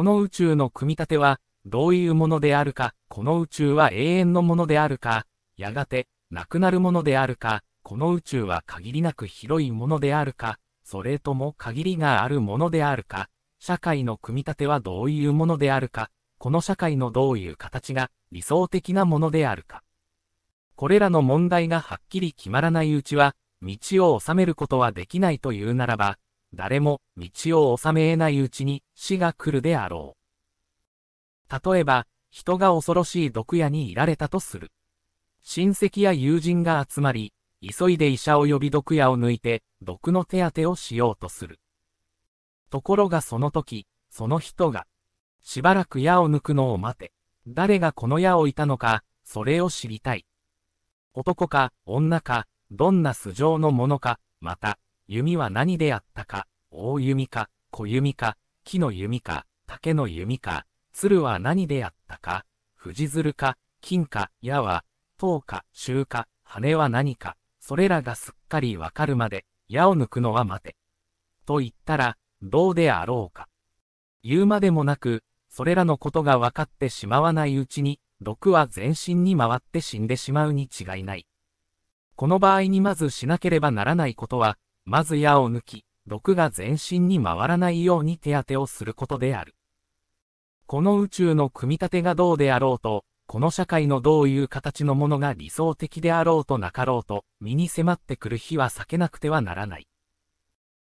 この宇宙の組み立ては、どういうものであるか、この宇宙は永遠のものであるか、やがて、なくなるものであるか、この宇宙は限りなく広いものであるか、それとも限りがあるものであるか、社会の組み立てはどういうものであるか、この社会のどういう形が理想的なものであるか。これらの問題がはっきり決まらないうちは、道を収めることはできないというならば、誰も道を収め得ないうちに死が来るであろう。例えば、人が恐ろしい毒屋にいられたとする。親戚や友人が集まり、急いで医者を呼び毒矢を抜いて、毒の手当てをしようとする。ところがその時、その人が、しばらく矢を抜くのを待て。誰がこの矢をいたのか、それを知りたい。男か、女か、どんな素性のものか、また、弓は何であったか、大弓か、小弓か、木の弓か、竹の弓か、鶴は何であったか、藤鶴か、金か、矢は、塔か、衆か、羽は何か、それらがすっかりわかるまで、矢を抜くのは待て。と言ったら、どうであろうか？言うまでもなく、それらのことが分かってしまわないうちに、毒は全身に回って死んでしまうに違いない。この場合にまずしなければならないことは、まず矢を抜き、毒が全身に回らないように手当てをすることである。この宇宙の組み立てがどうであろうと、この社会のどういう形のものが理想的であろうとなかろうと、身に迫ってくる日は避けなくてはならない。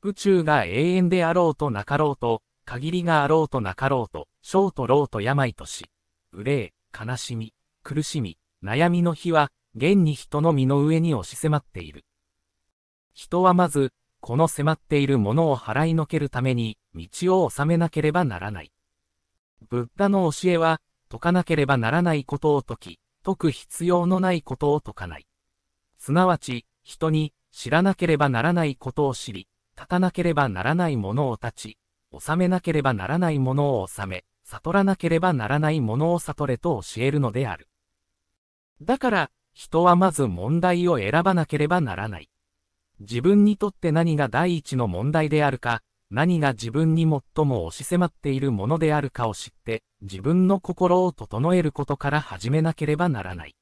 宇宙が永遠であろうとなかろうと、限りがあろうとなかろうと、小と老と病とし、憂い、悲しみ、苦しみ、悩みの日は、現に人の身の上に押し迫っている。人はまず、この迫っているものを払いのけるために、道を収めなければならない。ブッダの教えは、解かなければならないことを解き、解く必要のないことを解かない。すなわち、人に知らなければならないことを知り、立たなければならないものを立ち、収めなければならないものを収め、悟らなければならないものを悟れと教えるのである。だから、人はまず問題を選ばなければならない。自分にとって何が第一の問題であるか、何が自分に最も押し迫っているものであるかを知って、自分の心を整えることから始めなければならない。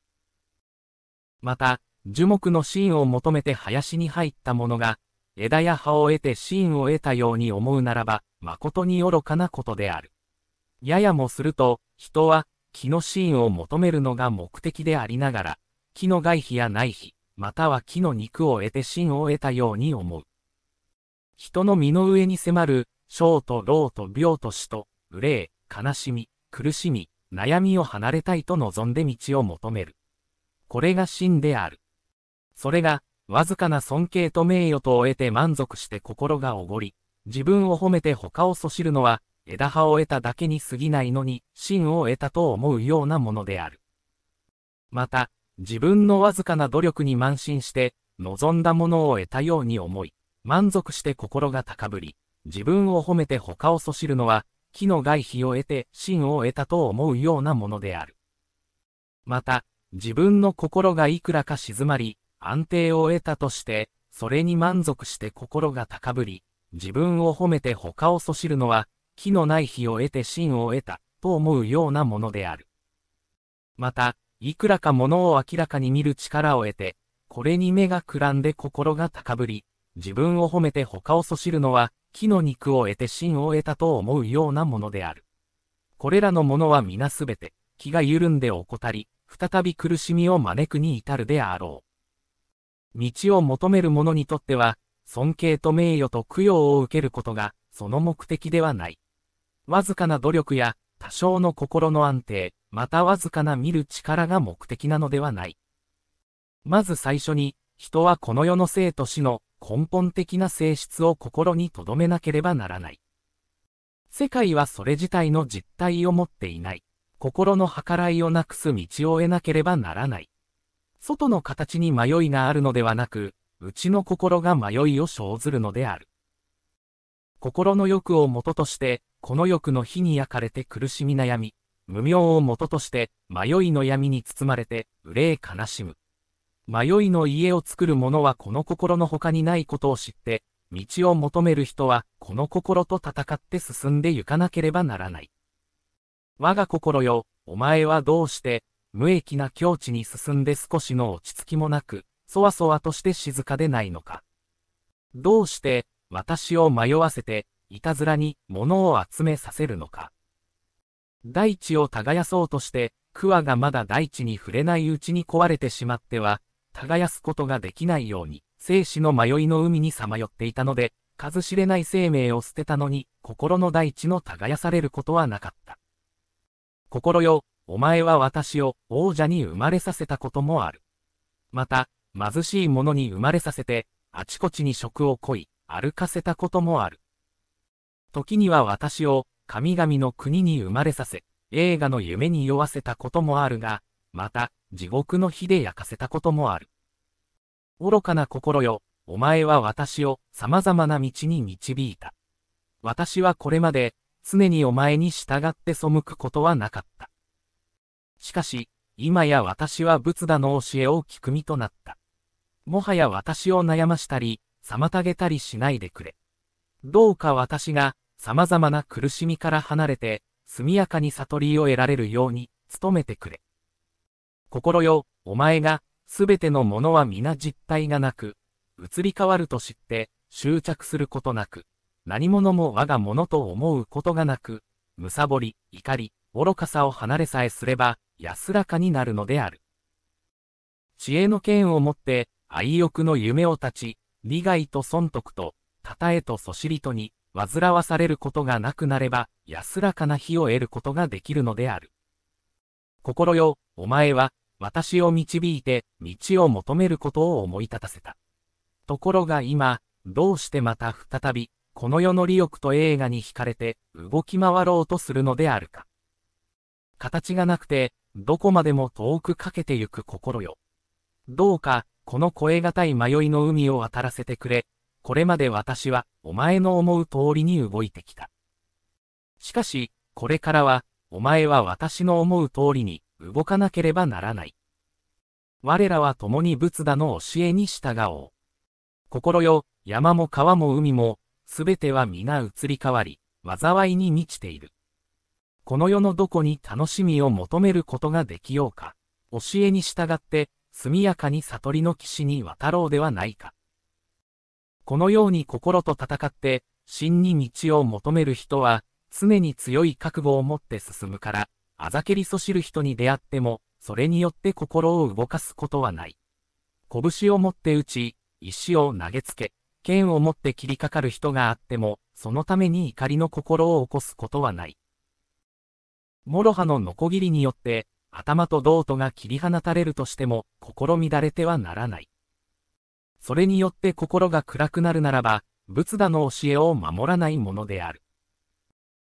また、樹木の芯を求めて林に入った者が、枝や葉を得て芯を得たように思うならば、誠に愚かなことである。ややもすると、人は、木の芯を求めるのが目的でありながら、木の外皮や内皮、または木の肉を得て芯を得たように思う。人の身の上に迫る、小と老と病と死と、憂い、悲しみ、苦しみ、悩みを離れたいと望んで道を求める。これが真である。それが、わずかな尊敬と名誉とを得て満足して心がおごり、自分を褒めて他をそしるのは、枝葉を得ただけに過ぎないのに、真を得たと思うようなものである。また、自分のわずかな努力に慢心して、望んだものを得たように思い、満足して心が高ぶり、自分を褒めて他をそしるのは、木の外皮を得て真を得たと思うようなものである。また、自分の心がいくらか静まり、安定を得たとして、それに満足して心が高ぶり、自分を褒めて他をそしるのは、木のない日を得て真を得た、と思うようなものである。また、いくらか物を明らかに見る力を得て、これに目がくらんで心が高ぶり、自分を褒めて他をそしるのは、木の肉を得て真を得たと思うようなものである。これらのものは皆すべて、気が緩んで怠り、再び苦しみを招くに至るであろう。道を求める者にとっては、尊敬と名誉と供養を受けることが、その目的ではない。わずかな努力や、多少の心の安定、またわずかな見る力が目的なのではない。まず最初に、人はこの世の生と死の根本的な性質を心に留めなければならない。世界はそれ自体の実体を持っていない。心の計らいをなくす道を得なければならない。外の形に迷いがあるのではなく、内の心が迷いを生ずるのである。心の欲を元として、この欲の火に焼かれて苦しみ悩み、無明を元として迷いの闇に包まれて憂い悲しむ。迷いの家を作る者はこの心の他にないことを知って、道を求める人は、この心と戦って進んで行かなければならない。我が心よ、お前はどうして、無益な境地に進んで少しの落ち着きもなく、そわそわとして静かでないのか。どうして、私を迷わせて、いたずらに物を集めさせるのか。大地を耕そうとして、桑がまだ大地に触れないうちに壊れてしまっては、耕すことができないように、生死の迷いの海にさまよっていたので、数知れない生命を捨てたのに、心の大地の耕されることはなかった。心よ、お前は私を王者に生まれさせたこともある。また、貧しい者に生まれさせて、あちこちに食を恋、歩かせたこともある。時には私を神々の国に生まれさせ、映画の夢に酔わせたこともあるが、また、地獄の火で焼かせたこともある。愚かな心よ、お前は私を様々な道に導いた。私はこれまで、常にお前に従って背くことはなかった。しかし、今や私は仏陀の教えを聞く身となった。もはや私を悩ましたり、妨げたりしないでくれ。どうか私が、様々な苦しみから離れて、速やかに悟りを得られるように、努めてくれ。心よ、お前が、すべてのものは皆実体がなく、移り変わると知って、執着することなく、何者も我がものと思うことがなく、むさぼり、怒り、愚かさを離れさえすれば、安らかになるのである。知恵の剣をもって、愛欲の夢を断ち、利害と損得と、たたえとそしりとに、煩わされることがなくなれば、安らかな日を得ることができるのである。心よ、お前は、私を導いて、道を求めることを思い立たせた。ところが今、どうしてまた再び、この世の利欲と映画に惹かれて、動き回ろうとするのであるか。形がなくて、どこまでも遠くかけてゆく心よ。どうか、この越え難い迷いの海を渡らせてくれ、これまで私はお前の思う通りに動いてきた。しかし、これからは、お前は私の思う通りに動かなければならない。我らは共に仏陀の教えに従おう。心よ、山も川も海も、すべては皆移り変わり、災いに満ちている。この世のどこに楽しみを求めることができようか。教えに従って、速やかに悟りの岸に渡ろうではないか。このように心と戦って、真に道を求める人は、常に強い覚悟を持って進むから、あざけりそしる人に出会っても、それによって心を動かすことはない。拳を持って打ち、石を投げつけ、剣を持って切りかかる人があっても、そのために怒りの心を起こすことはない。諸刃のノコギリによって、頭と胴とが切り放たれるとしても、心乱れてはならない。それによって心が暗くなるならば、仏陀の教えを守らないものである。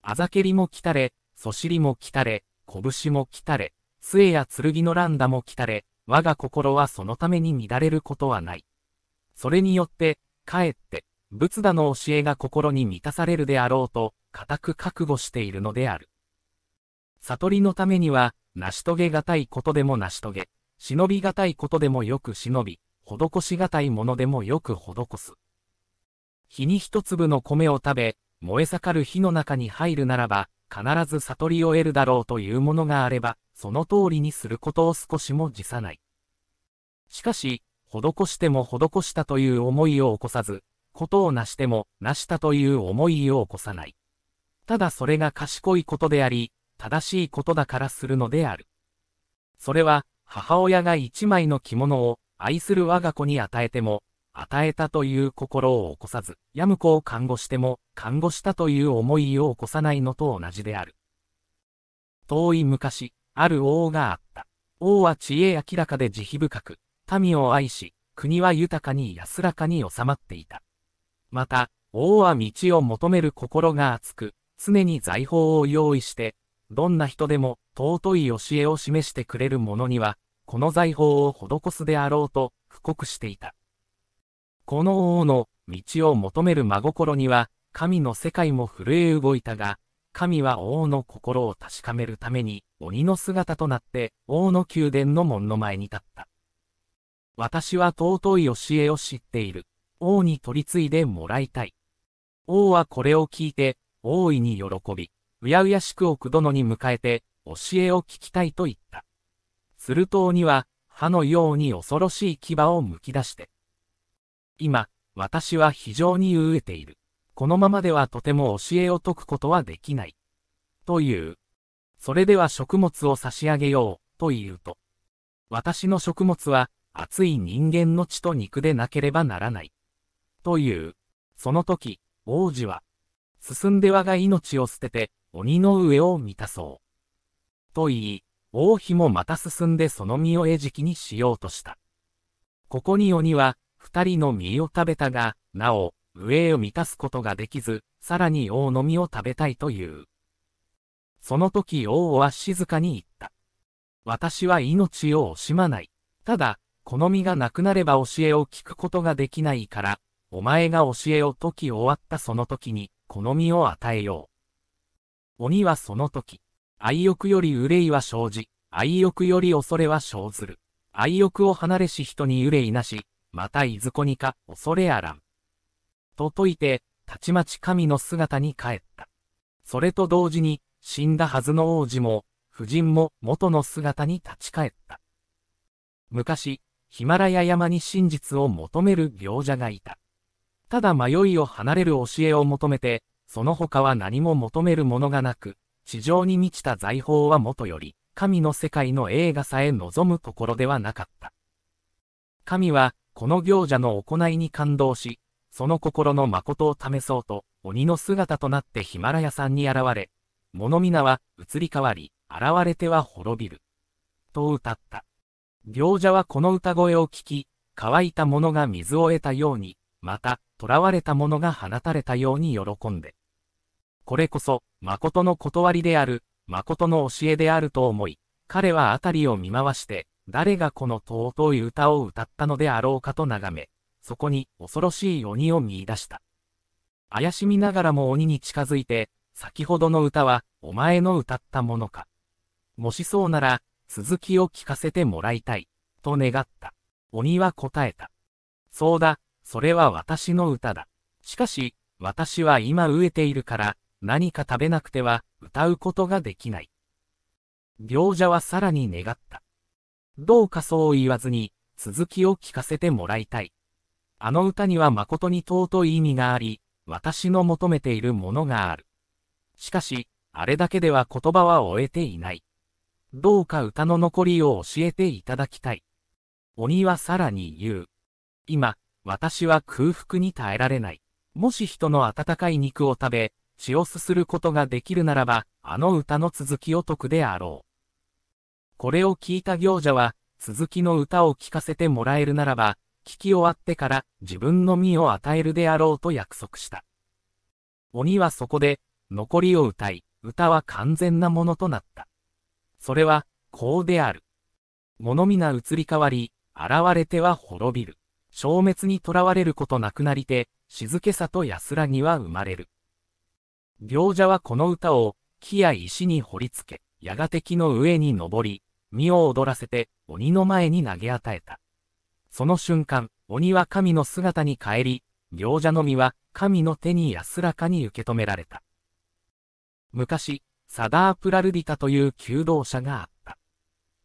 あざけりも来たれ、そしりも来たれ、拳も来たれ、杖や剣の乱打も来たれ、我が心はそのために乱れることはない。それによって、かえって、仏陀の教えが心に満たされるであろうと、固く覚悟しているのである。悟りのためには、成し遂げがたいことでも成し遂げ、忍びがたいことでもよく忍び、施しがたいものでもよく施す。日に一粒の米を食べ、燃え盛る火の中に入るならば、必ず悟りを得るだろうというものがあれば、その通りにすることを少しも辞さない。しかし、施しても施したという思いを起こさず、ことを成しても成したという思いを起こさない。ただそれが賢いことであり、正しいことだからするのである。それは、母親が一枚の着物を愛する我が子に与えても、与えたという心を起こさず、やむ子を看護しても、看護したという思いを起こさないのと同じである。遠い昔、ある王があった。王は知恵明らかで慈悲深く、民を愛し、国は豊かに安らかに収まっていた。また、王は道を求める心が熱く、常に財宝を用意して、どんな人でも尊い教えを示してくれる者には、この財宝を施すであろうと布告していた。この王の道を求める真心には、神の世界も震え動いたが、神は王の心を確かめるために、鬼の姿となって王の宮殿の門の前に立った。私は尊い教えを知っている。王に取り継いでもらいたい。王はこれを聞いて、大いに喜び、うやうやしく奥殿に迎えて、教えを聞きたいと言った。すると鬼は、歯のように恐ろしい牙をむき出して。今、私は非常に飢えている。このままではとても教えを解くことはできない。という。それでは食物を差し上げよう、と言うと。私の食物は、熱い人間の血と肉でなければならない。という。その時、王子は、進んで我が命を捨てて、鬼の上を満たそう。と言い、王妃もまた進んでその身を餌食にしようとした。ここに鬼は、二人の身を食べたが、なお、上を満たすことができず、さらに王の実を食べたいという。その時王は静かに言った。私は命を惜しまない。ただ、この実がなくなれば教えを聞くことができないから、お前が教えを解き終わったその時に、この実を与えよう。鬼はその時、愛欲より憂いは生じ、愛欲より恐れは生ずる。愛欲を離れし人に憂いなし、またいずこにか恐れあらん。と説いて、たちまち神の姿に帰った。それと同時に、死んだはずの王子も、夫人も元の姿に立ち返った。昔、ヒマラヤ山に真実を求める行者がいた。ただ迷いを離れる教えを求めて、その他は何も求めるものがなく、地上に満ちた財宝はもとより、神の世界の映画さえ望むところではなかった。神は、この行者の行いに感動し、その心の誠を試そうと、鬼の姿となってヒマラヤ山に現れ、物皆は移り変わり、現れては滅びる。と歌った。行者はこの歌声を聞き、乾いた者が水を得たように、また、囚われた者が放たれたように喜んで。これこそ、誠の断りである、誠の教えであると思い、彼は辺りを見回して、誰がこの尊い歌を歌ったのであろうかと眺め、そこに恐ろしい鬼を見出した。怪しみながらも鬼に近づいて、先ほどの歌はお前の歌ったものか。もしそうなら、続きを聞かせてもらいたい、と願った。鬼は答えた。そうだ、それは私の歌だ。しかし、私は今飢えているから、何か食べなくては歌うことができない。行者はさらに願った。どうかそう言わずに、続きを聞かせてもらいたい。あの歌には誠に尊い意味があり、私の求めているものがある。しかし、あれだけでは言葉は終えていない。どうか歌の残りを教えていただきたい。鬼はさらに言う。今、私は空腹に耐えられない。もし人の温かい肉を食べ、血をすすることができるならば、あの歌の続きを解くであろう。これを聞いた行者は、続きの歌を聞かせてもらえるならば、聞き終わってから自分の身を与えるであろうと約束した。鬼はそこで、残りを歌い、歌は完全なものとなった。それは、こうである。物皆移り変わり、現れては滅びる。消滅にとらわれることなくなりて、静けさと安らぎは生まれる。行者はこの歌を、木や石に掘り付け、やがて木の上に登り、身を踊らせて、鬼の前に投げ与えた。その瞬間、鬼は神の姿に帰り、行者の実は神の手に安らかに受け止められた。昔、サダープラルディタという求道者があった。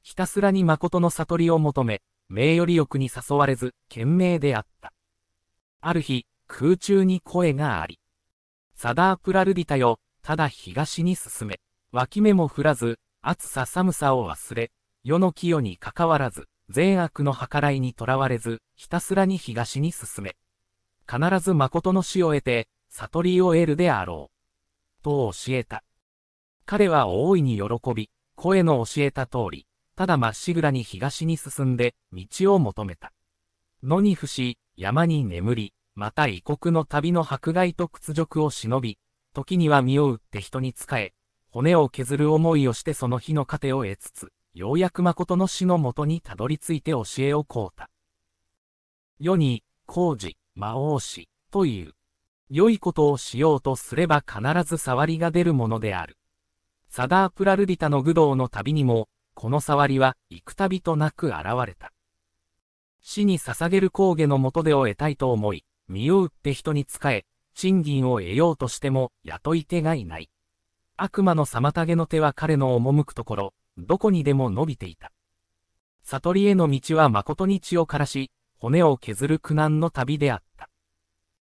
ひたすらに誠の悟りを求め、名誉利欲に誘われず、懸命であった。ある日、空中に声があり、サダープラルディタよ、ただ東に進め、脇目も振らず、暑さ寒さを忘れ、世の清に関わらず、善悪の計らいにとらわれず、ひたすらに東に進め。必ず誠の死を得て、悟りを得るであろう。と教えた。彼は大いに喜び、声の教えた通り、ただまっしぐらに東に進んで、道を求めた。野に伏し、山に眠り、また異国の旅の迫害と屈辱を忍び、時には身を打って人に仕え、骨を削る思いをしてその日の糧を得つつ、ようやく誠の死のもとにたどり着いて教えをこうた。世に、工事、魔王子、という。良いことをしようとすれば必ず触りが出るものである。サダープラルディタの愚道の旅にも、この触りは幾度となく現れた。死に捧げる工芸の元でを得たいと思い、身を売って人に仕え、賃金を得ようとしても雇い手がいない。悪魔の妨げの手は彼の赴くところ、どこにでも伸びていた。悟りへの道は誠に血を枯らし、骨を削る苦難の旅であった。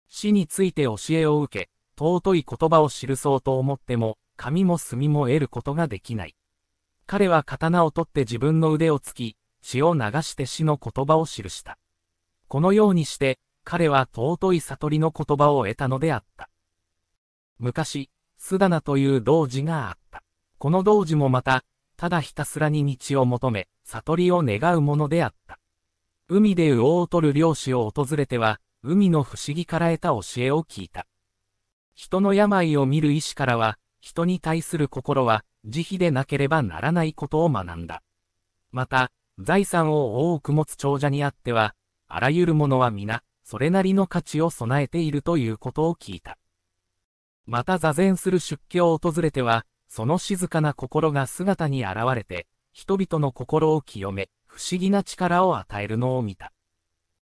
死について教えを受け、尊い言葉を記そうと思っても、紙も墨も得ることができない。彼は刀を取って自分の腕を突き、血を流して死の言葉を記した。このようにして、彼は尊い悟りの言葉を得たのであった。昔、スダナという童子があった。この童子もまた、ただひたすらに道を求め、悟りを願うものであった。海で魚を取る漁師を訪れては、海の不思議から得た教えを聞いた。人の病を見る医師からは、人に対する心は、慈悲でなければならないことを学んだ。また、財産を多く持つ長者にあっては、あらゆるものは皆、それなりの価値を備えているということを聞いた。また座禅する出家を訪れては、その静かな心が姿に現れて、人々の心を清め、不思議な力を与えるのを見た。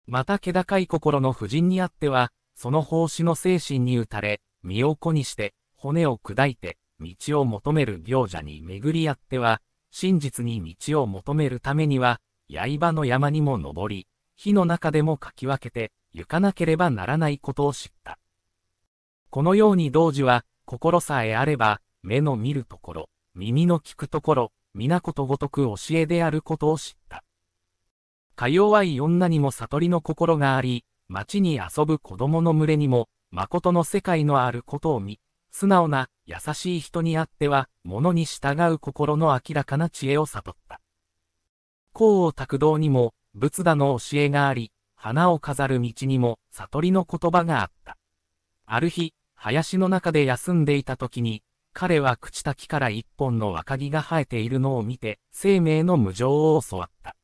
また気高い心の婦人にあっては、その奉仕の精神に打たれ、身を粉にして、骨を砕いて、道を求める行者に巡り合っては、真実に道を求めるためには、刃の山にも登り、火の中でもかき分けて、行かなければならないことを知った。このように同時は、心さえあれば、目の見るところ、耳の聞くところ、皆ことごとく教えであることを知った。か弱い女にも悟りの心があり、街に遊ぶ子供の群れにも、誠の世界のあることを見、素直な、優しい人にあっては、物に従う心の明らかな知恵を悟った。功を拓道にも、仏陀の教えがあり、花を飾る道にも、悟りの言葉があった。ある日、林の中で休んでいた時に、彼は朽ちた木から一本の若木が生えているのを見て、生命の無常を教わった。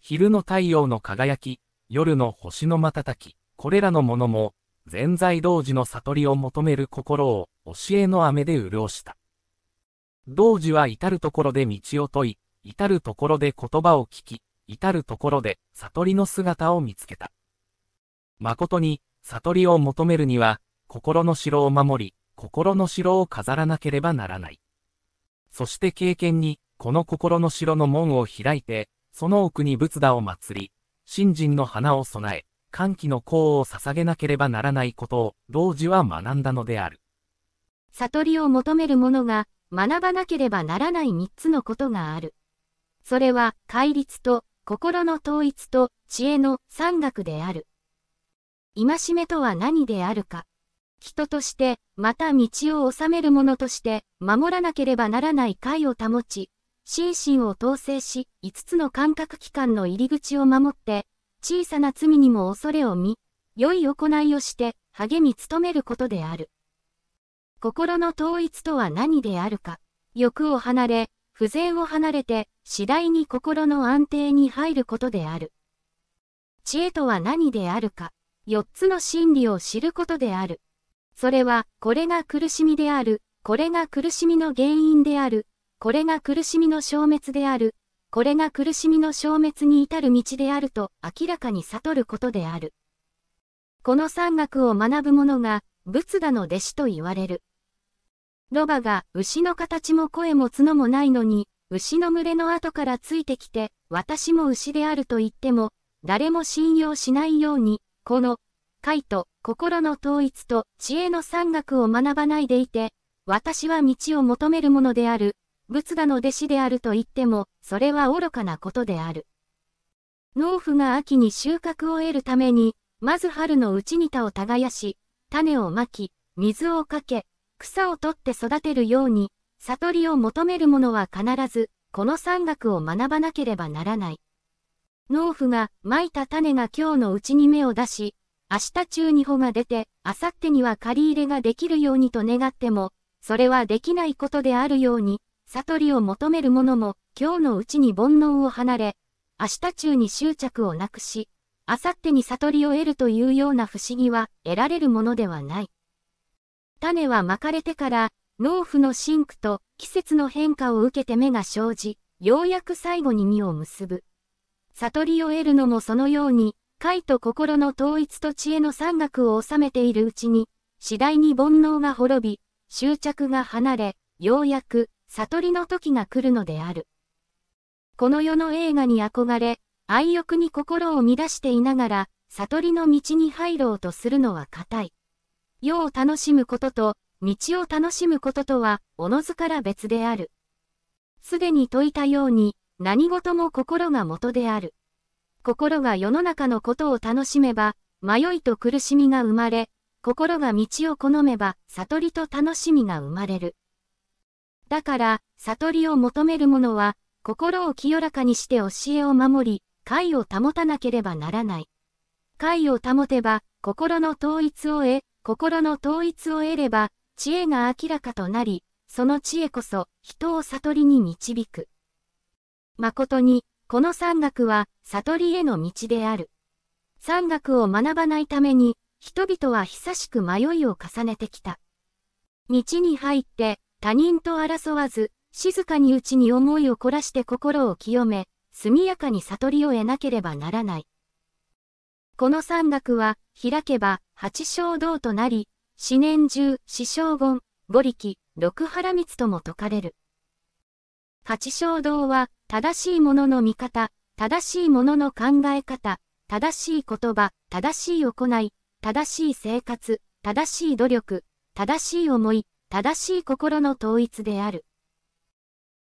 昼の太陽の輝き、夜の星の瞬き、これらのものも、全在同時の悟りを求める心を教えの雨で潤した。同時は至るところで道を問い、至るところで言葉を聞き、至るところで悟りの姿を見つけた。誠に、悟りを求めるには、心の城を守り、心の城を飾らなければならない。そして経験に、この心の城の門を開いて、その奥に仏陀を祀り、信心の花を備え、歓喜の功を捧げなければならないことを、老子は学んだのである。悟りを求める者が、学ばなければならない三つのことがある。それは、戒律と、心の統一と、知恵の三学である。戒めとは何であるか。人として、また道を治める者として、守らなければならない会を保ち、心身を統制し、5つの感覚器官の入り口を守って、小さな罪にも恐れを見、良い行いをして、励み努めることである。心の統一とは何であるか。欲を離れ、不全を離れて、次第に心の安定に入ることである。知恵とは何であるか。4つの真理を知ることである。それは、これが苦しみである、これが苦しみの原因である、これが苦しみの消滅である、これが苦しみの消滅に至る道であると明らかに悟ることである。この三学を学ぶ者が、仏陀の弟子と言われる。ロバが牛の形も声も角もないのに、牛の群れの後からついてきて、私も牛であると言っても、誰も信用しないように、この、解と心の統一と知恵の三学を学ばないでいて、私は道を求めるものである、仏陀の弟子であると言っても、それは愚かなことである。農夫が秋に収穫を得るために、まず春のうちに田を耕し、種をまき、水をかけ、草を取って育てるように、悟りを求める者は必ず、この三学を学ばなければならない。農夫がまいた種が今日のうちに芽を出し、明日中に穂が出て、明後日には借り入れができるようにと願っても、それはできないことであるように、悟りを求める者も、今日のうちに煩悩を離れ、明日中に執着をなくし、明後日に悟りを得るというような不思議は得られるものではない。種はまかれてから、農夫のシンクと季節の変化を受けて芽が生じ、ようやく最後に実を結ぶ。悟りを得るのもそのように、解と心の統一と知恵の三学を収めているうちに、次第に煩悩が滅び、執着が離れ、ようやく、悟りの時が来るのである。この世の映画に憧れ、愛欲に心を乱していながら、悟りの道に入ろうとするのは固い。世を楽しむことと、道を楽しむこととは、おのずから別である。すでに説いたように、何事も心が元である。心が世の中のことを楽しめば、迷いと苦しみが生まれ、心が道を好めば、悟りと楽しみが生まれる。だから、悟りを求める者は、心を清らかにして教えを守り、解を保たなければならない。解を保てば、心の統一を得、心の統一を得れば、知恵が明らかとなり、その知恵こそ、人を悟りに導く。誠に、この山岳は、悟りへの道である。山岳を学ばないために、人々は久しく迷いを重ねてきた。道に入って、他人と争わず、静かに内に思いを凝らして心を清め、速やかに悟りを得なければならない。この山岳は、開けば、八正道となり、四年中、四正言、五力、六原光とも説かれる。八正道は、正しいものの見方、正しいものの考え方、正しい言葉、正しい行い、正しい生活、正しい努力、正しい思い、正しい心の統一である。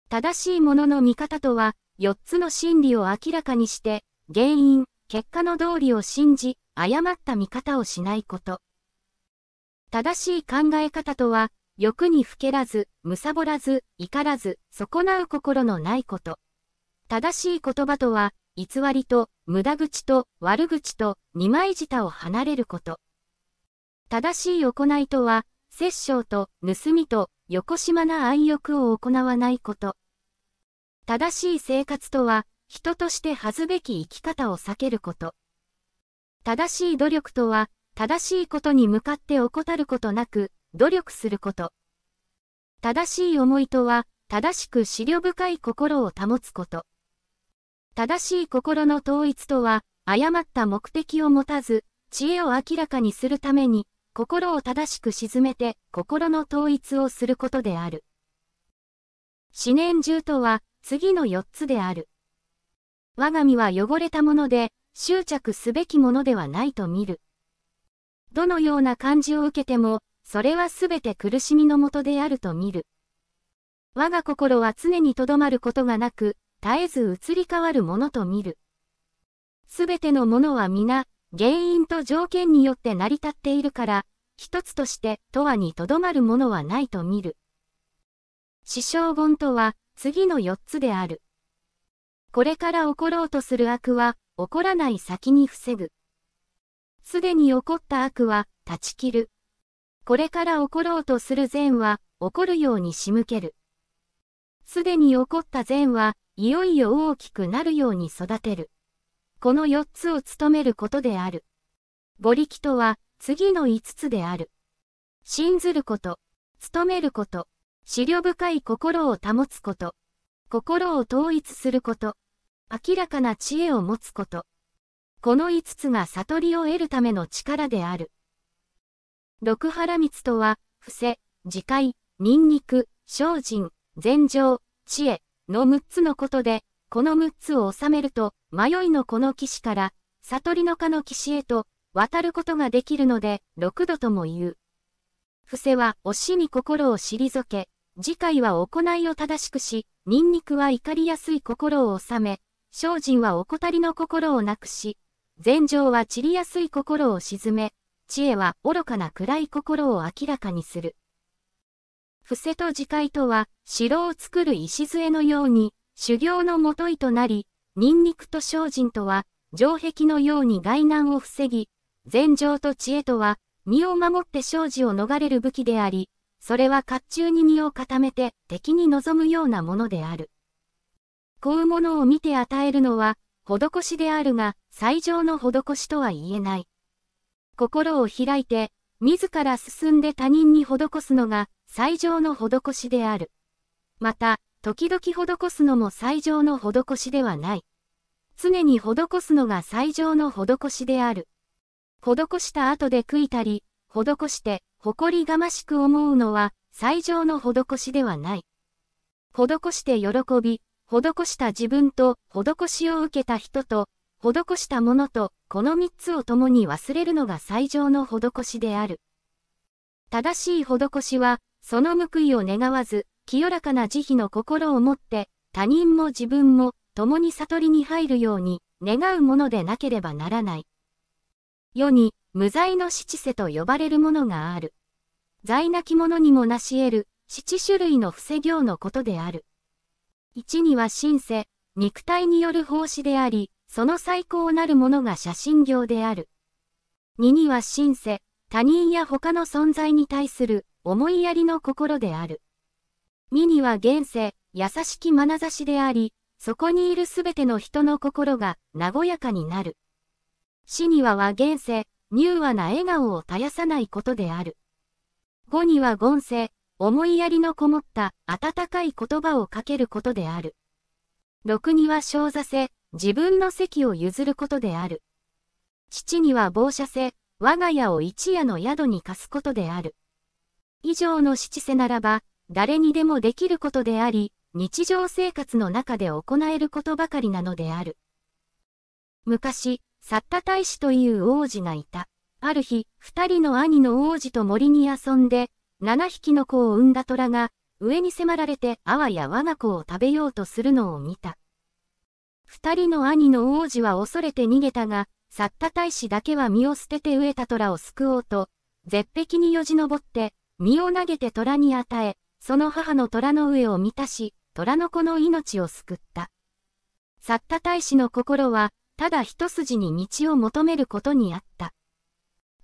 正しいものの見方とは、4つの真理を明らかにして、原因、結果の道理を信じ、誤った見方をしないこと。正しい考え方とは、欲にふけらず、むさぼらず、怒らず、損なう心のないこと。正しい言葉とは、偽りと、無駄口と、悪口と、二枚舌を離れること。正しい行いとは、殺生と、盗みと、横島な愛欲を行わないこと。正しい生活とは、人として恥ずべき生き方を避けること。正しい努力とは、正しいことに向かって怠ることなく、努力すること。正しい思いとは、正しく思慮深い心を保つこと。正しい心の統一とは、誤った目的を持たず、知恵を明らかにするために、心を正しく沈めて、心の統一をすることである。思念中とは、次の4つである。我が身は汚れたもので、執着すべきものではないと見る。どのような感じを受けても、それはすべて苦しみのもとであると見る。我が心は常にとどまることがなく、絶えず移り変わるものと見る。すべてのものは皆、原因と条件によって成り立っているから、一つとして、とはにとどまるものはないと見る。死傷言とは、次の四つである。これから起ころうとする悪は、起こらない先に防ぐ。すでに起こった悪は、断ち切る。これから起ころうとする善は、起こるように仕向ける。すでに起こった善は、いよいよ大きくなるように育てる。この4つを務めることである。母力とは、次の5つである。信ずること、務めること、思慮深い心を保つこと、心を統一すること、明らかな知恵を持つこと。この5つが悟りを得るための力である。六原光とは、伏せ、自戒、ニンニク、精進、禅情、知恵の6つのことで、この6つを収めると、迷いのこの岸から、悟りのかの岸へと、渡ることができるので、六度とも言う。伏せは、惜しみ心を退け、次回は行いを正しくし、ニンニクは怒りやすい心を収め、精進は怠りの心をなくし、禅情は散りやすい心を鎮め、知恵は愚かな暗い心を明らかにする。伏せと自戒とは、城を作る礎のように、修行のもといとなり、ニンニクと精進とは、城壁のように外難を防ぎ、禅情と知恵とは、身を守って生死を逃れる武器であり、それは甲冑に身を固めて敵に臨むようなものである。こうものを見て与えるのは、施しであるが、最上の施しとは言えない。心を開いて、自ら進んで他人に施すのが、最上の施しである。また、時々施すのも最上の施しではない。常に施すのが最上の施しである。施した後で悔いたり、施して誇りがましく思うのは最上の施しではない。施して喜び、施した自分と施しを受けた人と、施したものとこの三つを共に忘れるのが最上の施しである。正しい施しは、その報いを願わず、清らかな慈悲の心を持って、他人も自分も共に悟りに入るように願うものでなければならない。世に無罪の七世と呼ばれるものがある。罪なき者にも成し得る七種類の伏せ行のことである。一には神世、肉体による奉仕であり、その最高なるものが写真行である。二には神世、他人や他の存在に対する思いやりの心である。二には現世、優しき眼差しであり、そこにいるすべての人の心が和やかになる。死には和現世、柔和な笑顔を絶やさないことである。語には言世、思いやりのこもった温かい言葉をかけることである。六には小座せ、自分の席を譲ることである。父には傍者せ、我が家を一夜の宿に貸すことである。以上の七世ならば、誰にでもできることであり、日常生活の中で行えることばかりなのである。昔、サッタ大使という王子がいた。ある日、二人の兄の王子と森に遊んで、七匹の子を産んだ虎が、上に迫られてあわや我が子を食べようとするのを見た。二人の兄の王子は恐れて逃げたが、サッタ大使だけは身を捨てて飢えた虎を救おうと、絶壁によじ登って、身を投げて虎に与え、その母の虎の上を満たし、虎の子の命を救った。サッタ大使の心は、ただ一筋に道を求めることにあった。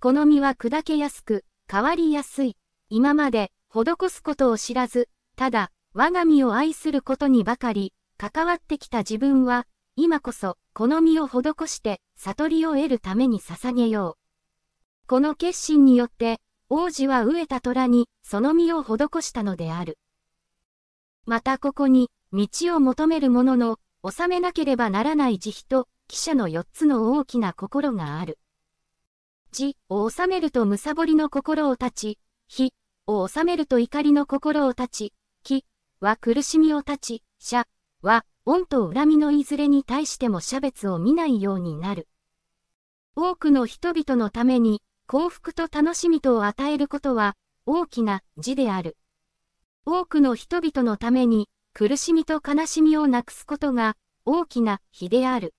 この実は砕けやすく、変わりやすい。今まで、施すことを知らず、ただ、我が身を愛することにばかり、関わってきた自分は、今こそ、この身を施して、悟りを得るために捧げよう。この決心によって、王子は飢えた虎に、その身を施したのである。またここに、道を求める者の、収めなければならない慈悲と、記者の四つの大きな心がある。慈を収めると貪りの心を断ち、悲を収めると怒りの心を断ち、喜は苦しみを断ち、謝は恩と恨みのいずれに対しても差別を見ないようになる。多くの人々のために幸福と楽しみとを与えることは大きな字である。多くの人々のために苦しみと悲しみをなくすことが大きな日である。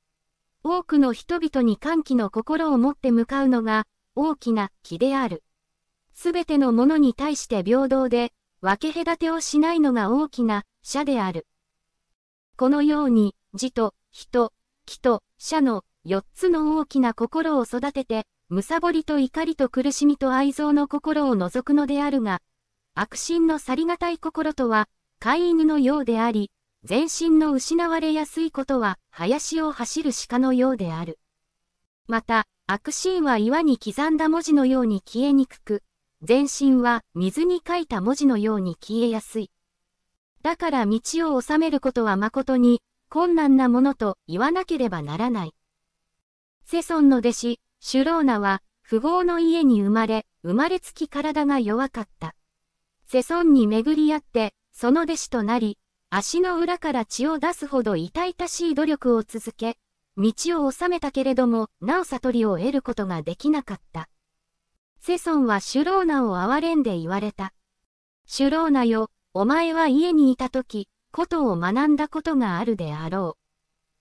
多くの人々に歓喜の心を持って向かうのが大きな気である。すべてのものに対して平等で分け隔てをしないのが大きな社である。このように、字と人、気と社の四つの大きな心を育ててむさぼりと怒りと苦しみと愛憎の心を除くのであるが、悪心の去りがたい心とは、飼い犬のようであり、全身の失われやすいことは、林を走る鹿のようである。また、悪心は岩に刻んだ文字のように消えにくく、全身は水に書いた文字のように消えやすい。だから道を収めることは誠に困難なものと言わなければならない。セソンの弟子、シュローナは、富豪の家に生まれ、生まれつき体が弱かった。世孫に巡り合って、その弟子となり、足の裏から血を出すほど痛々しい努力を続け、道を収めたけれども、なお悟りを得ることができなかった。セソンはシュローナを憐れんで言われた。シュローナよ、お前は家にいたとき、ことを学んだことがあるであろ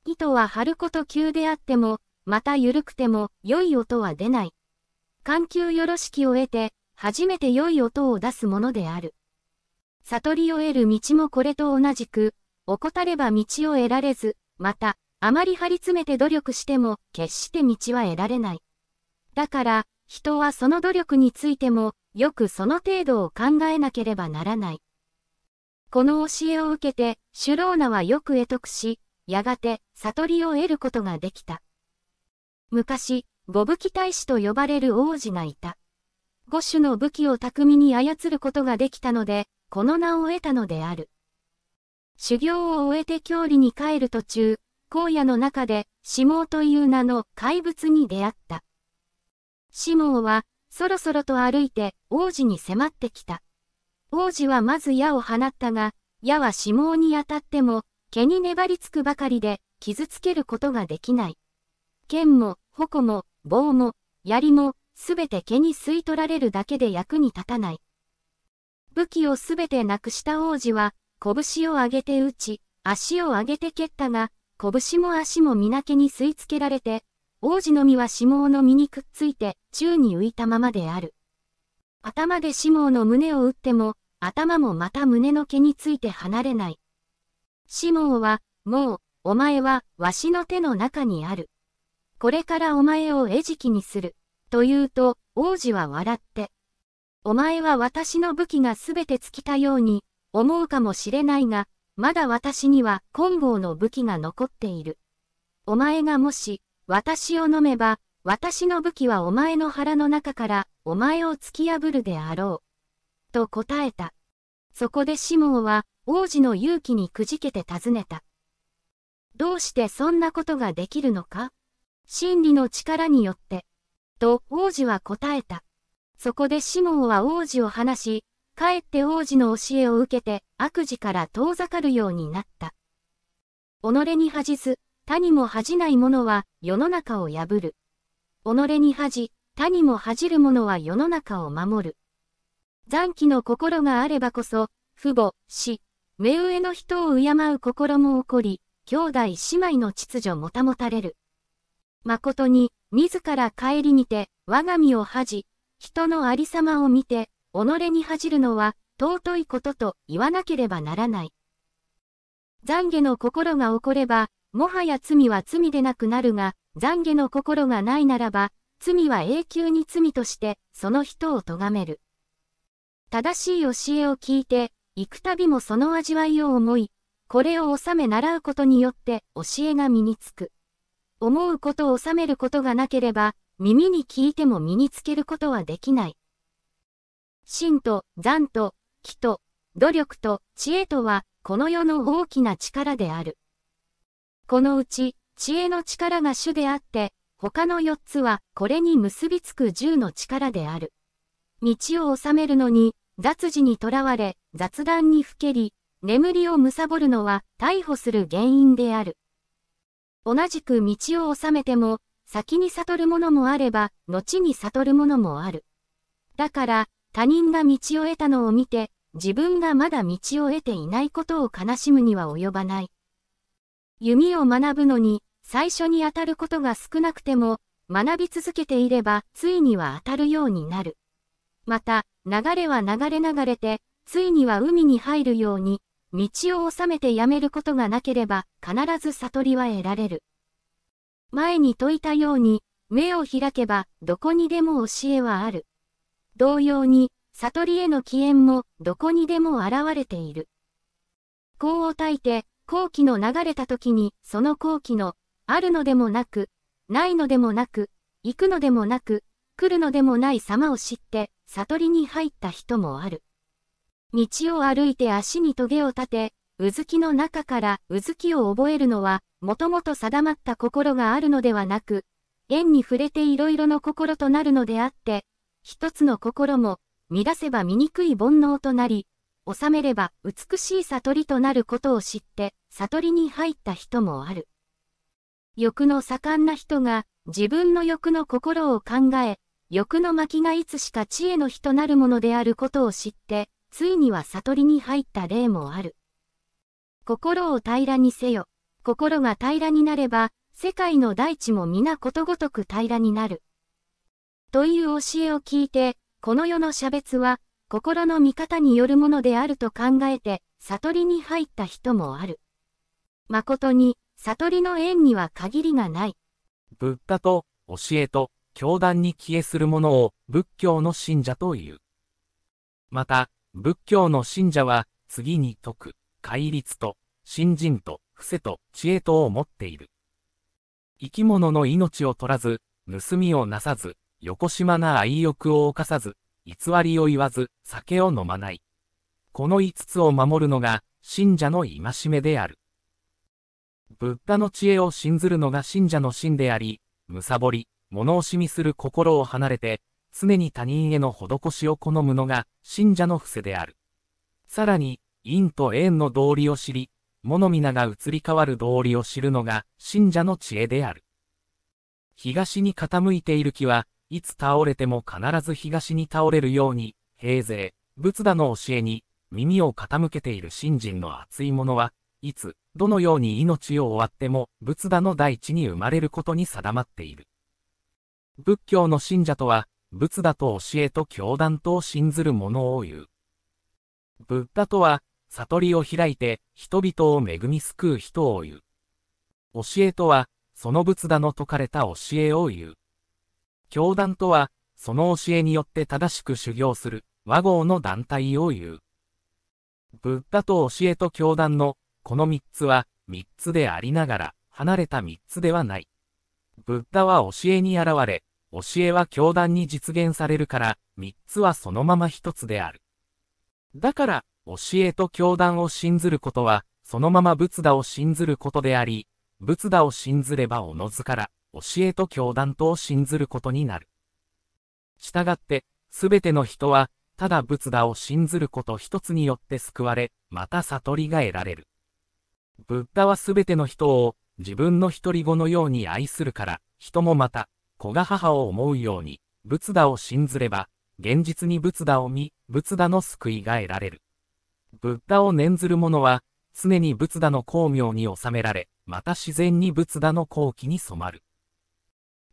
う。糸は張ること急であっても、また緩くても良い音は出ない。緩急よろしきを得て、初めて良い音を出すものである。悟りを得る道もこれと同じく、怠れば道を得られず、また、あまり張り詰めて努力しても、決して道は得られない。だから、人はその努力についても、よくその程度を考えなければならない。この教えを受けて、シュローナはよく得得し、やがて、悟りを得ることができた。昔、五武器大使と呼ばれる王子がいた。五種の武器を巧みに操ることができたので、この名を得たのである。修行を終えて郷里に帰る途中、荒野の中で、シモという名の怪物に出会った。シモは、そろそろと歩いて王子に迫ってきた。王子はまず矢を放ったが、矢はシモに当たっても、毛に粘りつくばかりで、傷つけることができない。剣も、矛も、棒も、槍も、すべて毛に吸い取られるだけで役に立たない。武器をすべてなくした王子は、拳を上げて打ち、足を上げて蹴ったが、拳も足も皆毛に吸い付けられて、王子の実は下毛の実にくっついて宙に浮いたままである。頭で下毛の胸を打っても、頭もまた胸の毛について離れない。下毛は、もう、お前はわしの手の中にある。これからお前を餌食にする。と言うと、王子は笑って。お前は私の武器がすべて尽きたように、思うかもしれないが、まだ私には金剛の武器が残っている。お前がもし、私を飲めば、私の武器はお前の腹の中からお前を突き破るであろう。と答えた。そこでシモンは王子の勇気にくじけて尋ねた。どうしてそんなことができるのか？真理の力によって。と王子は答えた。そこでシモンは王子を話し、かえって王子の教えを受けて悪事から遠ざかるようになった。己に恥じず、他にも恥じない者は世の中を破る。己に恥じ、他にも恥じる者は世の中を守る。残機の心があればこそ、父母、死、目上の人を敬う心も起こり、兄弟姉妹の秩序も保たれる。誠に、自ら帰りにて、我が身を恥じ、人のありさまを見て、己に恥じるのは尊いことと言わなければならない。懺悔の心が起これば、もはや罪は罪でなくなるが、懺悔の心がないならば、罪は永久に罪として、その人を咎める。正しい教えを聞いて、幾度もその味わいを思い、これを収め習うことによって教えが身につく。思うことを収めることがなければ、耳に聞いても身につけることはできない。真と残と気と努力と知恵とはこの世の大きな力である。このうち知恵の力が主であって、他の四つはこれに結びつく十の力である。道を治めるのに雑事にとらわれ雑談にふけり、眠りを貪るのは逮捕する原因である。同じく道を治めても、先に悟るものもあれば、後に悟るものもある。だから、他人が道を得たのを見て、自分がまだ道を得ていないことを悲しむには及ばない。弓を学ぶのに、最初に当たることが少なくても、学び続けていれば、ついには当たるようになる。また、流れは流れ流れて、ついには海に入るように、道を収めてやめることがなければ、必ず悟りは得られる。前に説いたように、目を開けば、どこにでも教えはある。同様に、悟りへの起源もどこにでも現れている。功を焚いて、後期の流れた時に、その後期の、あるのでもなく、ないのでもなく、行くのでもなく、来るのでもない様を知って、悟りに入った人もある。道を歩いて足に棘を立て、うずきの中からうずきを覚えるのは、もともと定まった心があるのではなく、縁に触れていろいろの心となるのであって、一つの心も、乱せば醜い煩悩となり、収めれば美しい悟りとなることを知って、悟りに入った人もある。欲の盛んな人が、自分の欲の心を考え、欲の巻がいつしか知恵の日となるものであることを知って、ついには悟りに入った例もある。心を平らにせよ。心が平らになれば、世界の大地も皆ことごとく平らになる。という教えを聞いて、この世の差別は、心の見方によるものであると考えて、悟りに入った人もある。誠に、悟りの縁には限りがない。ブッダと教えと教団に帰依する者を仏教の信者という。また、仏教の信者は、次に徳、戒律と、信心と、伏せと、知恵とを持っている。生き物の命を取らず、盗みをなさず、横島な愛欲を犯さず、偽りを言わず、酒を飲まない。この五つを守るのが、信者の戒めである。ブッダの知恵を信ずるのが信者の信であり、むさぼり、物惜しみする心を離れて、常に他人への施しを好むのが信者の伏せである。さらに、陰と縁の道理を知り、物皆が移り変わる道理を知るのが信者の知恵である。東に傾いている木はいつ倒れても必ず東に倒れるように、平勢、仏陀の教えに耳を傾けている信心の熱い者は、いつ、どのように命を終わっても仏陀の大地に生まれることに定まっている。仏教の信者とは、仏陀と教えと教団とを信ずる者を言う。ブッダとは、悟りを開いて人々を恵み救う人を言う。教えとは、その仏陀の説かれた教えを言う。教団とは、その教えによって正しく修行する和合の団体を言う。ブッダと教えと教団のこの三つは三つでありながら離れた三つではない。ブッダは教えに現れ、教えは教団に実現されるから三つはそのまま一つである。だから、教えと教団を信ずることは、そのまま仏陀を信ずることであり、仏陀を信ずればおのずから、教えと教団とを信ずることになる。したがって、すべての人は、ただ仏陀を信ずること一つによって救われ、また悟りが得られる。ブッダはすべての人を、自分の一人子のように愛するから、人もまた、子が母を思うように、仏陀を信ずれば、現実に仏陀を見、仏陀の救いが得られる。ブッダを念ずる者は、常に仏陀の光明に収められ、また自然に仏陀の後期に染まる。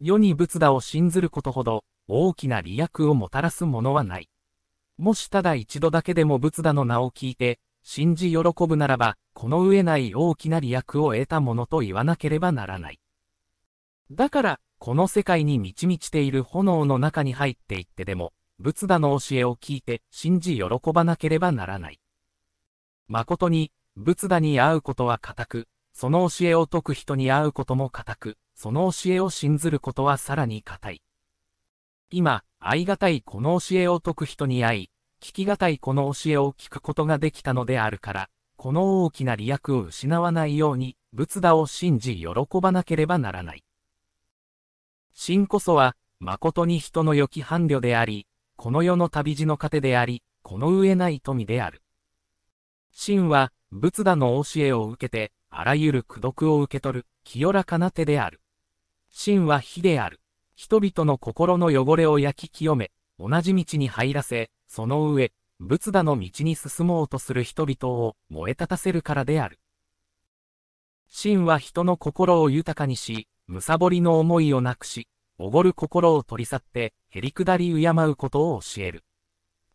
世に仏陀を信ずることほど、大きな利益をもたらすものはない。もしただ一度だけでも仏陀の名を聞いて、信じ喜ぶならば、この上ない大きな利益を得たものと言わなければならない。だから、この世界に満ち満ちている炎の中に入っていってでも、仏陀の教えを聞いて信じ喜ばなければならない。誠に、仏陀に会うことは固く、その教えを説く人に会うことも固く、その教えを信ずることはさらに固い。今、会い難いこの教えを説く人に会い、聞き難いこの教えを聞くことができたのであるから、この大きな利益を失わないように、仏陀を信じ喜ばなければならない。真こそは、誠に人の良き伴侶であり、この世の旅路の糧であり、この上ない富である。真は、仏陀の教えを受けて、あらゆる苦毒を受け取る、清らかな手である。真は火である。人々の心の汚れを焼き清め、同じ道に入らせ、その上、仏陀の道に進もうとする人々を燃え立たせるからである。真は人の心を豊かにし、むさぼりの思いをなくし、おごる心を取り去って、へりくだり敬うことを教える。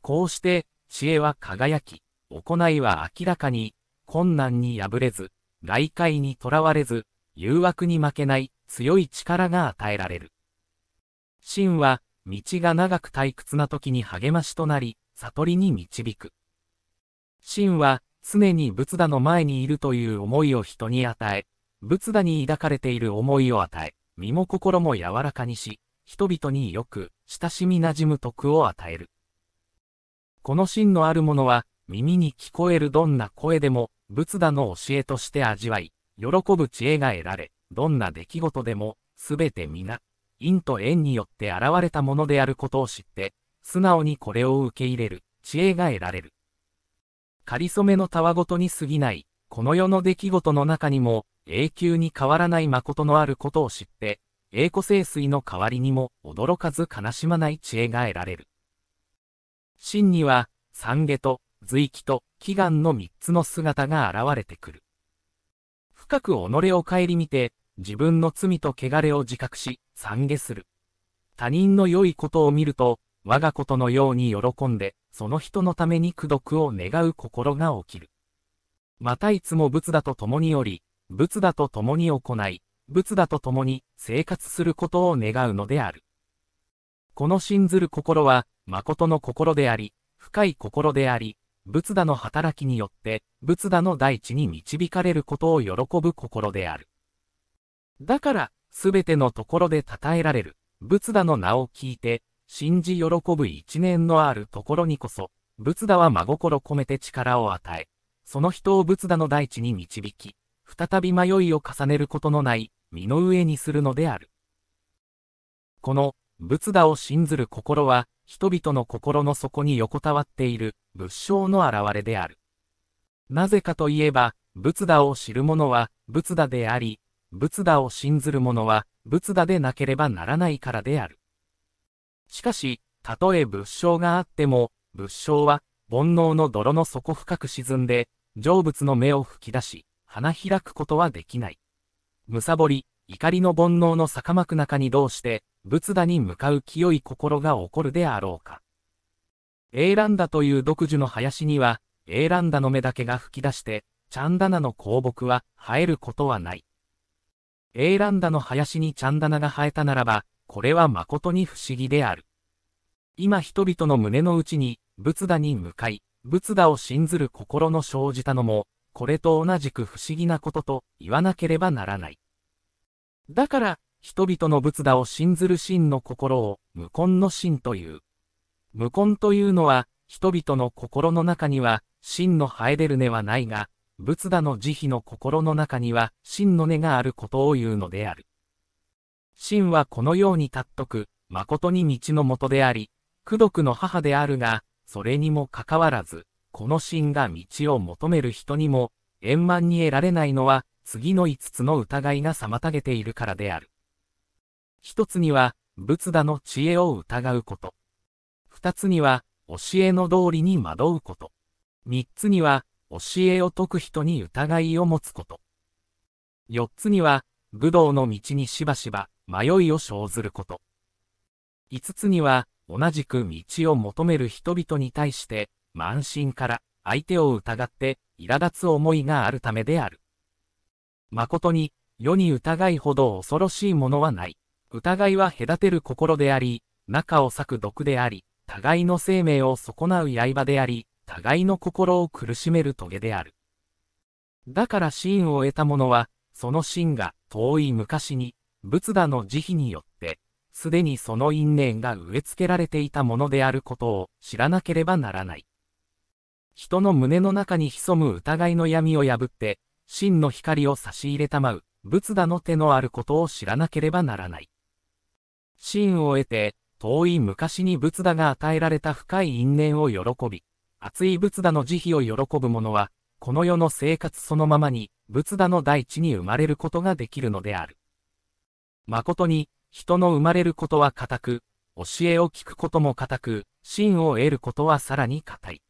こうして、知恵は輝き、行いは明らかに、困難に敗れず、外界にとらわれず、誘惑に負けない強い力が与えられる。真は、道が長く退屈な時に励ましとなり、悟りに導く。真は、常に仏陀の前にいるという思いを人に与え、仏陀に抱かれている思いを与え、身も心も柔らかにし、人々によく親しみ馴染む徳を与える。この真のあるものは、耳に聞こえるどんな声でも、仏陀の教えとして味わい、喜ぶ知恵が得られ、どんな出来事でも、すべて皆、因と縁によって現れたものであることを知って、素直にこれを受け入れる、知恵が得られる。仮初めのたわごとに過ぎない、この世の出来事の中にも、永久に変わらない誠のあることを知って、栄枯清水の代わりにも驚かず悲しまない知恵が得られる。真には、三下と随気と祈願の三つの姿が現れてくる。深く己を顧みて、自分の罪と汚れを自覚し、懺悔する。他人の良いことを見ると、我がことのように喜んで、その人のために功徳を願う心が起きる。またいつも仏だと共により、仏だと共に行い、仏だと共に生活することを願うのである。この信ずる心は、誠の心であり、深い心であり、仏陀の働きによって、仏陀の大地に導かれることを喜ぶ心である。だから、すべてのところで称えられる、仏陀の名を聞いて、信じ喜ぶ一年のあるところにこそ、仏陀は真心込めて力を与え、その人を仏陀の大地に導き、再び迷いを重ねることのない身の上にするのである。この仏陀を信ずる心は、人々の心の底に横たわっている仏性の現れである。なぜかといえば、仏陀を知る者は仏陀であり、仏陀を信ずる者は仏陀でなければならないからである。しかし、たとえ仏性があっても、仏性は煩悩の泥の底深く沈んで、成仏の目を吹き出し、花開くことはできない。むさぼり、怒りの煩悩の坂幕中にどうして、仏陀に向かう清い心が起こるであろうか。エーランダという独自の林には、エーランダの芽だけが吹き出して、チャンダナの香木は生えることはない。エーランダの林にチャンダナが生えたならば、これは誠に不思議である。今人々の胸の内に、仏陀に向かい、仏陀を信ずる心の生じたのも、これと同じく不思議なことと言わなければならない。だから、人々の仏陀を信ずる真の心を無根の真という。無根というのは、人々の心の中には真の生え出る根はないが、仏陀の慈悲の心の中には真の根があることを言うのである。真はこのように尊く、誠に道の元であり、苦毒の母であるが、それにもかかわらず、この真が道を求める人にも、円満に得られないのは、次の五つの疑いが妨げているからである。一つには、仏陀の知恵を疑うこと。二つには、教えの通りに惑うこと。三つには、教えを解く人に疑いを持つこと。四つには、武道の道にしばしば迷いを生ずること。五つには、同じく道を求める人々に対して、慢心から相手を疑って苛立つ思いがあるためである。誠に、世に疑いほど恐ろしいものはない。疑いは隔てる心であり、中を裂く毒であり、互いの生命を損なう刃であり、互いの心を苦しめる棘である。だから真を得た者は、その真が遠い昔に、仏陀の慈悲によって、すでにその因縁が植え付けられていたものであることを知らなければならない。人の胸の中に潜む疑いの闇を破って、真の光を差し入れたまう、仏陀の手のあることを知らなければならない。真を得て、遠い昔に仏陀が与えられた深い因縁を喜び、熱い仏陀の慈悲を喜ぶ者は、この世の生活そのままに、仏陀の大地に生まれることができるのである。誠に、人の生まれることは固く、教えを聞くことも固く、真を得ることはさらに固い。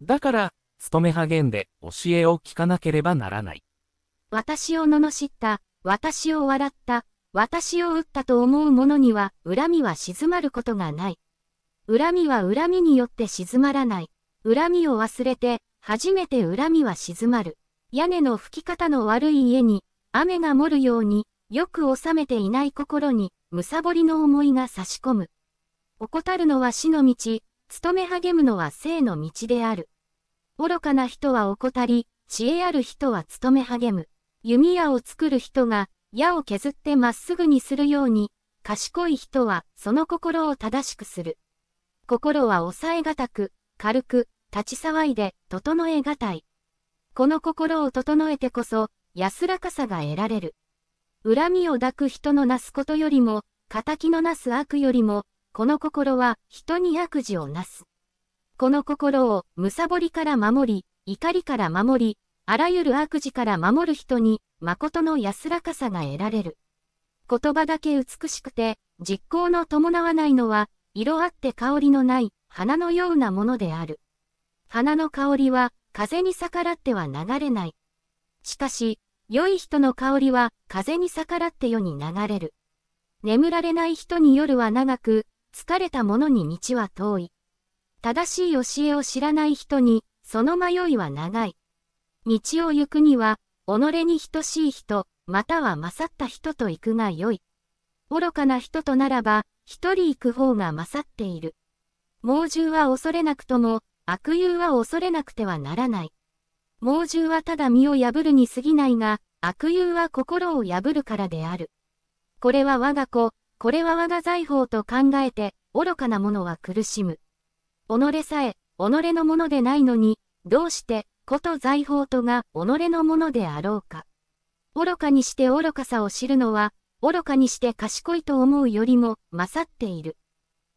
だから、勤め励んで教えを聞かなければならない。私を罵った、私を笑った、私を撃ったと思う者には恨みは静まることがない。恨みは恨みによって静まらない。恨みを忘れて、初めて恨みは静まる。屋根の吹き方の悪い家に、雨が漏るように、よく収めていない心に、むさぼりの思いが差し込む。怠るのは死の道、勤め励むのは生の道である。愚かな人は怠り、知恵ある人は勤め励む。弓矢を作る人が、矢を削ってまっすぐにするように、賢い人はその心を正しくする。心は抑えがたく、軽く、立ち騒いで、整えがたい。この心を整えてこそ、安らかさが得られる。恨みを抱く人のなすことよりも、仇のなす悪よりも、この心は人に悪事をなす。この心を、むさぼりから守り、怒りから守り、あらゆる悪事から守る人に、誠の安らかさが得られる。言葉だけ美しくて、実行の伴わないのは、色あって香りのない花のようなものである。花の香りは、風に逆らっては流れない。しかし、良い人の香りは、風に逆らって世に流れる。眠られない人に夜は長く、疲れた者に道は遠い。正しい教えを知らない人に、その迷いは長い。道を行くには、己に等しい人、または勝った人と行くがよい。愚かな人とならば、一人行く方が勝っている。猛獣は恐れなくとも、悪友は恐れなくてはならない。猛獣はただ身を破るに過ぎないが、悪友は心を破るからである。これは我が子、これは我が財宝と考えて、愚かな者は苦しむ。己さえ、己のものでないのに、どうして、こと財宝とが己のものであろうか。愚かにして愚かさを知るのは、愚かにして賢いと思うよりも勝っている。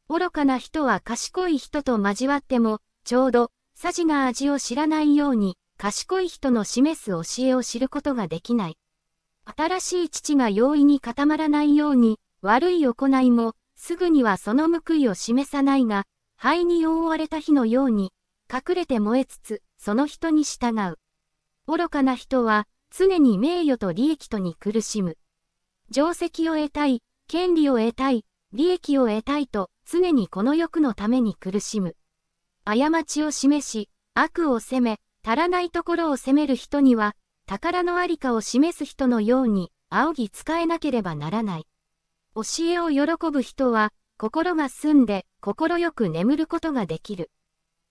愚かな人は賢い人と交わっても、ちょうど、さじが味を知らないように、賢い人の示す教えを知ることができない。新しい父が容易に固まらないように、悪い行いも、すぐにはその報いを示さないが、灰に覆われた火のように、隠れて燃えつつ、その人に従う。愚かな人は、常に名誉と利益とに苦しむ。定石を得たい、権利を得たい、利益を得たいと、常にこの欲のために苦しむ。過ちを示し、悪を責め、足らないところを責める人には、宝のありかを示す人のように、仰ぎ使えなければならない。教えを喜ぶ人は、心が澄んで、心よく眠ることができる。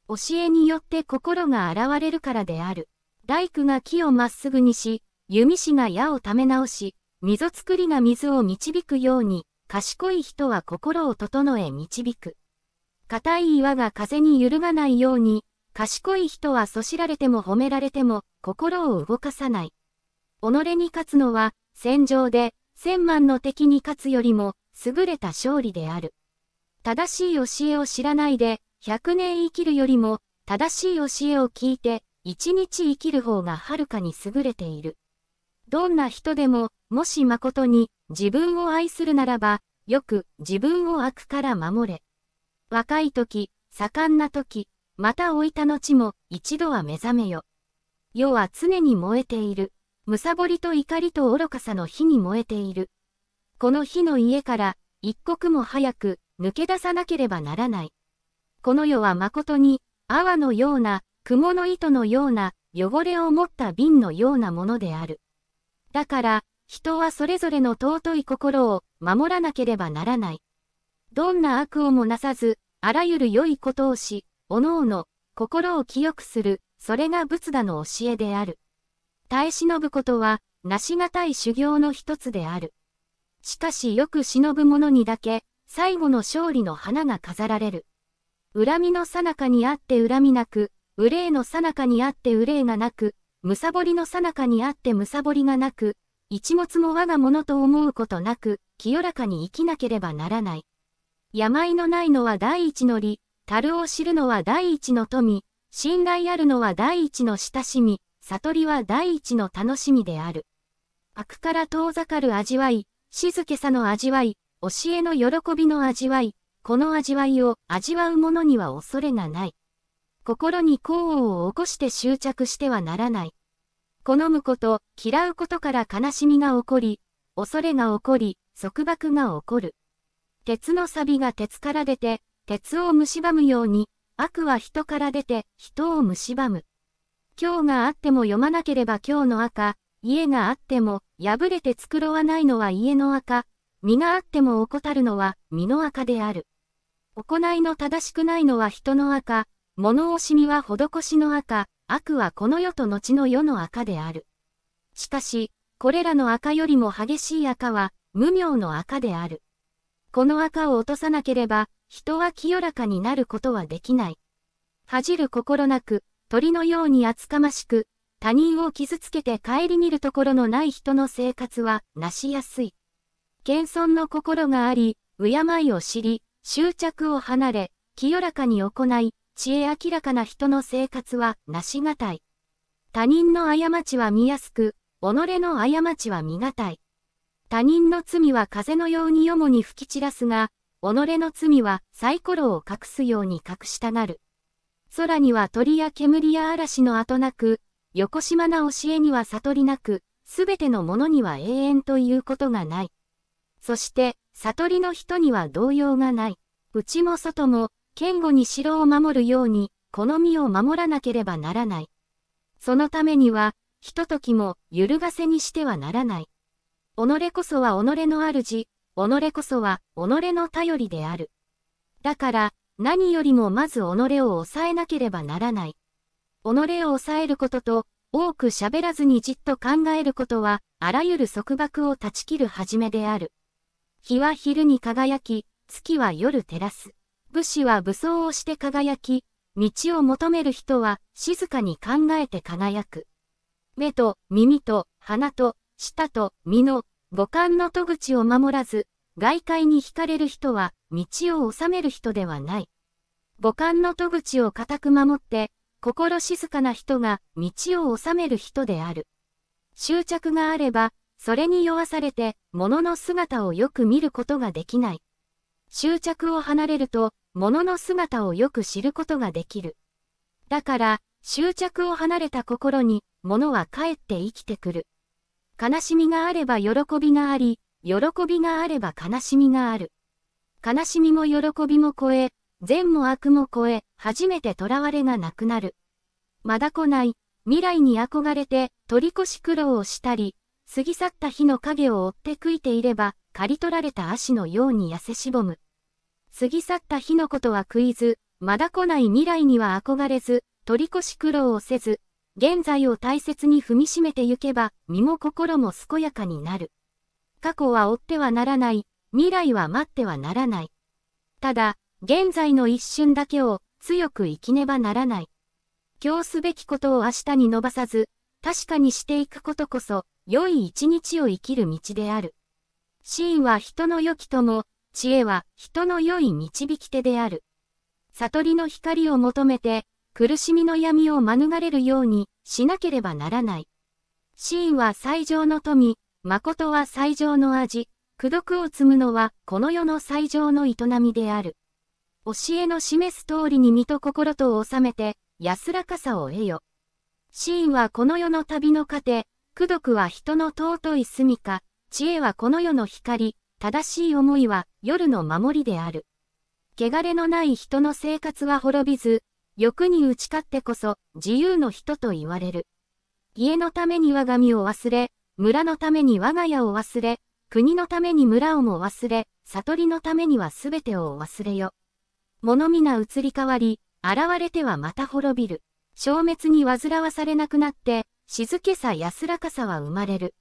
教えによって心が現れるからである。大工が木をまっすぐにし、弓師が矢をため直し、溝作りが水を導くように、賢い人は心を整え導く。硬い岩が風に揺るがないように、賢い人はそしられても褒められても、心を動かさない。己に勝つのは、戦場で、千万の敵に勝つよりも、優れた勝利である。正しい教えを知らないで、100年生きるよりも、正しい教えを聞いて、一日生きる方がはるかに優れている。どんな人でも、もし誠に自分を愛するならば、よく自分を悪から守れ。若い時、盛んな時、また老いた後も一度は目覚めよ。世は常に燃えている。むさぼりと怒りと愚かさの火に燃えている。この火の家から一刻も早く抜け出さなければならない。この世は誠に泡のような雲の糸のような汚れを持った瓶のようなものである。だから、人はそれぞれの尊い心を守らなければならない。どんな悪をもなさず、あらゆる良いことをし、おのおの、心を清くする、それが仏陀の教えである。耐え忍ぶことは、なしがたい修行の一つである。しかしよく忍ぶ者にだけ、最後の勝利の花が飾られる。恨みの最中にあって恨みなく、憂いの最中にあって憂いがなく、むさぼりの最中にあってむさぼりがなく、一物も我がものと思うことなく、清らかに生きなければならない。病のないのは第一の利、樽を知るのは第一の富、信頼あるのは第一の親しみ、悟りは第一の楽しみである。悪から遠ざかる味わい、静けさの味わい、教えの喜びの味わい、この味わいを味わう者には恐れがない。心に幸運を起こして執着してはならない。好むこと、嫌うことから悲しみが起こり、恐れが起こり、束縛が起こる。鉄の錆が鉄から出て、鉄を蝕むように、悪は人から出て、人を蝕む。今日があっても読まなければ今日の赤、家があっても、破れて繕わないのは家の赤、身があっても怠るのは身の赤である。行いの正しくないのは人の赤、物惜しみは施しの赤、悪はこの世と後の世の赤である。しかし、これらの赤よりも激しい赤は、無名の赤である。この赤を落とさなければ、人は清らかになることはできない。恥じる心なく、鳥のように厚かましく、他人を傷つけて顧みるところのない人の生活は、なしやすい。謙遜の心があり、敬いを知り、執着を離れ、清らかに行い、知恵明らかな人の生活はなしがたい。他人の過ちは見やすく、己の過ちは見がたい。他人の罪は風のようによもに吹き散らすが、己の罪はサイコロを隠すように隠したがる。空には鳥や煙や嵐の後なく、横島な教えには悟りなく、すべてのものには永遠ということがない。そして、悟りの人には動揺がない。内も外も、堅固に城を守るように、この身を守らなければならない。そのためには、ひとときも揺るがせにしてはならない。己こそは己の主、己こそは己の頼りである。だから、何よりもまず己を抑えなければならない。己を抑えることと、多く喋らずにじっと考えることは、あらゆる束縛を断ち切る始めである。日は昼に輝き、月は夜照らす。武士は武装をして輝き、道を求める人は静かに考えて輝く。目と耳と鼻と舌と身の五感の戸口を守らず、外界に惹かれる人は道を治める人ではない。五感の戸口を固く守って、心静かな人が道を治める人である。執着があれば、それに酔わされて、物の姿をよく見ることができない。執着を離れると、物の姿をよく知ることができる。だから、執着を離れた心に、物は帰って生きてくる。悲しみがあれば喜びがあり、喜びがあれば悲しみがある。悲しみも喜びも超え、善も悪も超え、初めて囚われがなくなる。まだ来ない、未来に憧れて、取り越し苦労をしたり、過ぎ去った日の影を追って悔いていれば、刈り取られた足のように痩せしぼむ。過ぎ去った日のことは悔いず、まだ来ない未来には憧れず、取り越し苦労をせず、現在を大切に踏みしめてゆけば、身も心も健やかになる。過去は追ってはならない、未来は待ってはならない。ただ、現在の一瞬だけを強く生きねばならない。今日すべきことを明日に伸ばさず、確かにしていくことこそ、良い一日を生きる道である。シーンは人の良き友、知恵は人の良い導き手である。悟りの光を求めて、苦しみの闇を免れるようにしなければならない。シーンは最上の富、誠は最上の味、苦毒を積むのはこの世の最上の営みである。教えの示す通りに身と心とを収めて、安らかさを得よ。シーンはこの世の旅の糧、苦毒は人の尊い住処、知恵はこの世の光、正しい思いは夜の守りである。汚れのない人の生活は滅びず、欲に打ち勝ってこそ自由の人と言われる。家のために我が身を忘れ、村のために我が家を忘れ、国のために村をも忘れ、悟りのためにはすべてを忘れよ。物皆移り変わり、現れてはまた滅びる。消滅に煩わされなくなって、静けさ安らかさは生まれる。